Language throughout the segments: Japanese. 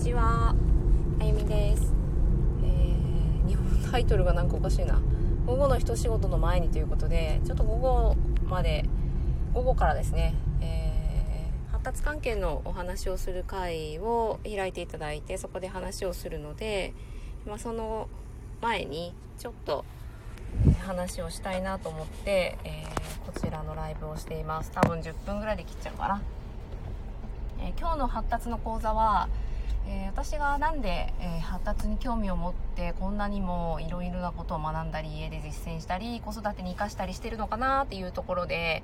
ちは。あゆみです、えー日本タイトルがなんかおかしいな。午後の一仕事の前にということでちょっと午後まで午後からですね、えー発達関係のお話をする会を開いていただいてそこで話をするので、まあ、その前にちょっと話をしたいなと思って、えーこちらのライブをしています。多分10分ぐらいで切っちゃうかな。えー今日の発達の講座は、えー私がなんで、えー発達に興味を持ってこんなにもいろいろなことを学んだり家で実践したり子育てに生かしたりしてるのかなっていうところで、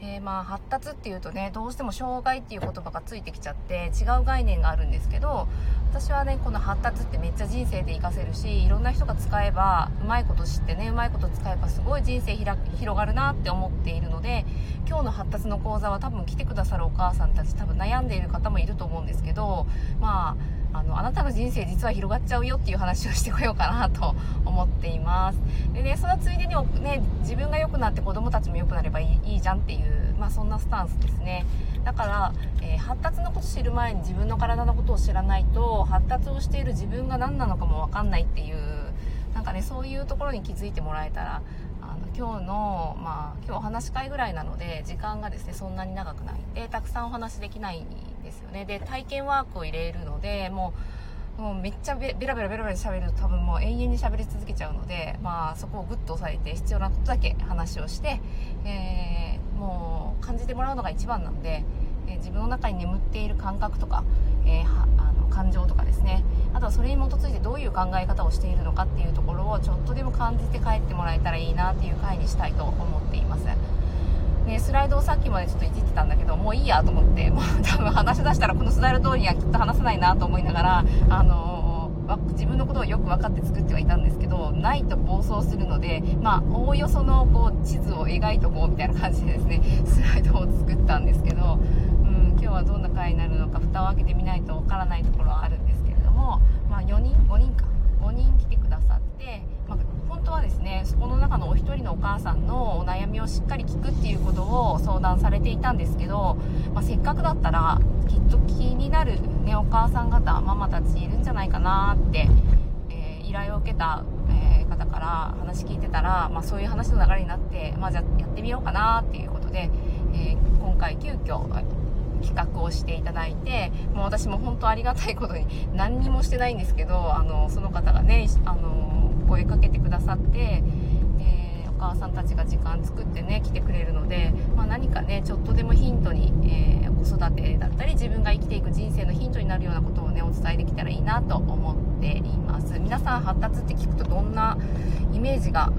えーまあ発達っていうとねどうしても障害っていう言葉がついてきちゃって違う概念があるんですけど私はねこの発達ってめっちゃ人生で活かせるしいろんな人が使えばうまいこと知ってねうまいこと使えばすごい人生広がるなって思っているので今日の発達の講座は多分来てくださるお母さんたち多分悩んでいる方もいると思うんですけどまああのあなたの人生実は広がっちゃうよっていう話をしてこようかなと思っています。でねそのついでにね自分が良くなって子供たちも良くなればいいいいじゃんっていう、まあ、そんなスタンスですね。だから、えー発達のこと知る前に自分の体のことを知らないと発達をしている自分が何なのかも分かんないっていうなんかねそういうところに気づいてもらえたらあの今日の、まあ、今日お話し会ぐらいなので時間がですねそんなに長くない。でたくさんお話できないんですよね。で体験ワークを入れるのでもうもうめっちゃベベラベラベラベラ喋ると多分もう永遠に喋り続けちゃうので、まあ、そこをグッと押さえて必要なことだけ話をして、えーもう感じてもらうのが一番なんで、えー自分の中に眠っている感覚とか、えーはそれに基づいてどういう考え方をしているのかっていうところをちょっとでも感じて帰ってもらえたらいいなっていう回にしたいと思っています。ね、スライドをさっきまでちょっといじってたんだけどもういいやと思ってもう多分話し出したらこのスライド通りにはきっと話せないなと思いながら、あのー自分のことをよく分かって作ってはいたんですけどないと暴走するので、まあ、おおよそのこう地図を描いとこうみたいな感じでですね スライドを作ったんですけど、うん、今日はどんな回になるのか蓋を開けてみないとわからないところはあるんですけれども、4人5人か5人来てくださって、まあ、本当はですねそこの中のお一人のお母さんのお悩みをしっかり聞くっていうことを相談されていたんですけど、まあ、せっかくだったらきっと気になる、ね、お母さん方ママたちいるんじゃないかなって、えー依頼を受けた、えー方から話聞いてたら、まあ、そういう話の流れになって、まあ、じゃあやってみようかなっていうことで、えー今回急遽企画をしていただいてもう私も本当ありがたいことに何にもしてないんですけどあのその方がねあの声かけてくださって、えお母さんたちが時間作ってね来てくれるので、まあ、何かねちょっとでもヒントに、えー子育てだったり自分が生きていく人生のヒントになるようなことをねお伝えできたらいいなと思っています。皆さん発達って聞くとどんなイメージが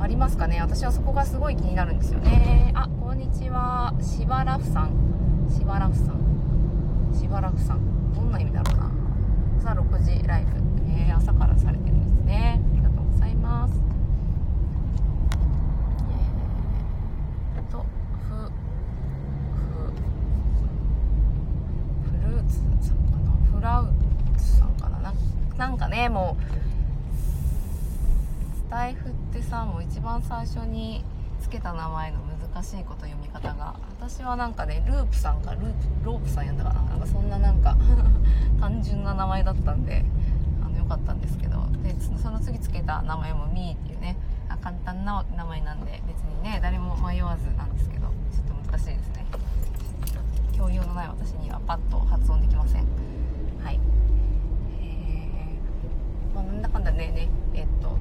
ありますかね？私はそこがすごい気になるんですよね。あこんにちは。しばらふさん。しばらふさん。しばらくさん。どんな意味だろうな。朝6時ライブ、えー朝からされてるんですね。ありがとうございます。えー、とふふフルーツさんかな。フラウツさんかな。ななんかねもうスタイフってさもう一番最初にけた名前の難しいこと読み方が私はなんかねループさんかループロープさんやんだかな。なんかそんななんか 単純な名前だったんであのよかったんですけど。でその次つけた名前もミーっていうね。簡単な名前なんで別にね誰も迷わずなんですけど。ちょっと難しいですね。教養のない私にはパッと発音できません。はい。えー、まあ、なんだかんだねねえっと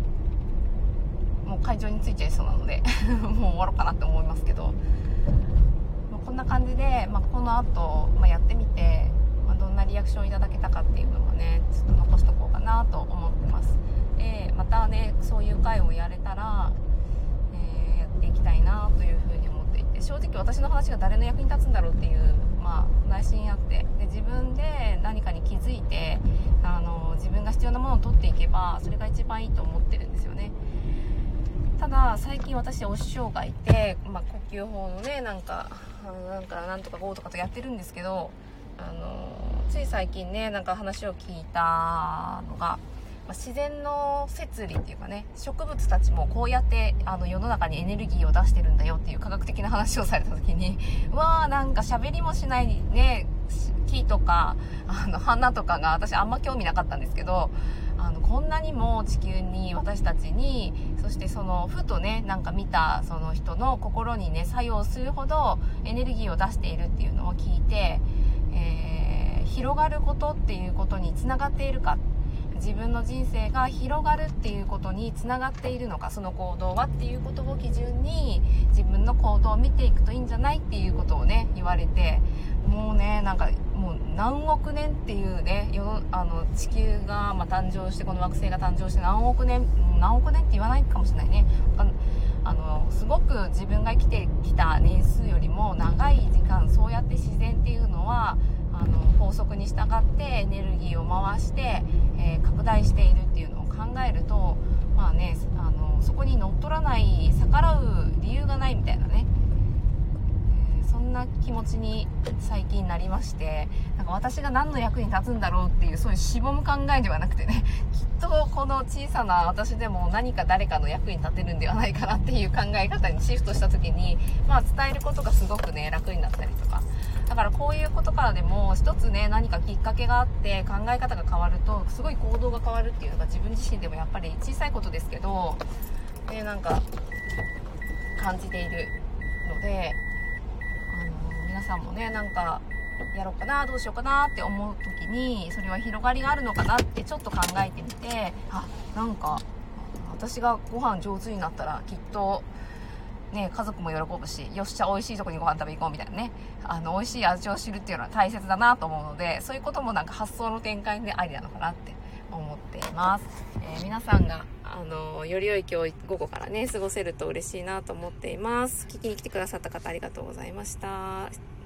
もう会場に着いちゃいそうなので もう終わろうかなって思いますけど、まあこんな感じで、まあ、この後、まあやってみて、まあどんなリアクションいただけたかっていうのもねちょっと残しとこうかなと思ってます。でまたねそういう会をやれたら、えーやっていきたいなというふうに思っていて正直私の話が誰の役に立つんだろうっていう、まあ、内心あってで自分で何かに気づいてあの自分が必要なものを取っていけばそれが一番いいと思ってるんですよね。最近私お師匠がいて、まあ、呼吸法のねなんかなんかなんとかこうとかとやってるんですけどあのつい最近ねなんか話を聞いたのが、まあ自然の摂理っていうかね植物たちもこうやってあの世の中にエネルギーを出してるんだよっていう科学的な話をされた時に わーなんか喋りもしないね木とかあの花とかが私あんま興味なかったんですけどあのこんなにも地球に私たちにそしてそのふとねなんか見たその人の心にね作用するほどエネルギーを出しているっていうのを聞いて、えー、広がることっていうことにつながっているか。自分の人生が広がるっていうことにつながっているのか。その行動はっていうことを基準に自分の行動を見ていくといいんじゃないっていうことをね言われてなんかもう何億年っていうね世あの地球が、ま誕生してこの惑星が誕生して何億年何億年って言わないかもしれないね。あのすごく自分が生きてきた年数よりも長い時間そうやって自然っていうのはあの法則に従ってエネルギーを回して、えー、拡大しているっていうのを考えるとまあねあのそこに乗っ取らない逆らう理由がないみたいなね。そんな気持ちに最近なりましてなんか私が何の役に立つんだろうっていうそういうしぼむ考えではなくてね きっとこの小さな私でも何か誰かの役に立てるんではないかなっていう考え方にシフトした時に、まあ、伝えることがすごくね楽になったりとか。だからこういうことからでも一つね何かきっかけがあって考え方が変わるとすごい行動が変わるっていうのが自分自身でもやっぱり小さいことですけど、ね、なんか感じているのでさんもねなんかやろうかなどうしようかなって思う時にそれは広がりがあるのかなってちょっと考えてみてあなんか私がご飯上手になったらきっとね、家族も喜ぶし、よっしゃ、美味しいとこにご飯食べ行こうみたいなね、あの、美味しい味を知るっていうのは大切だなと思うので、そういうこともなんか発想の展開でありなのかなって思っています。えー、皆さんがあのより良い今日午後からね過ごせると嬉しいなと思っています聞きに来てくださった方ありがとうございました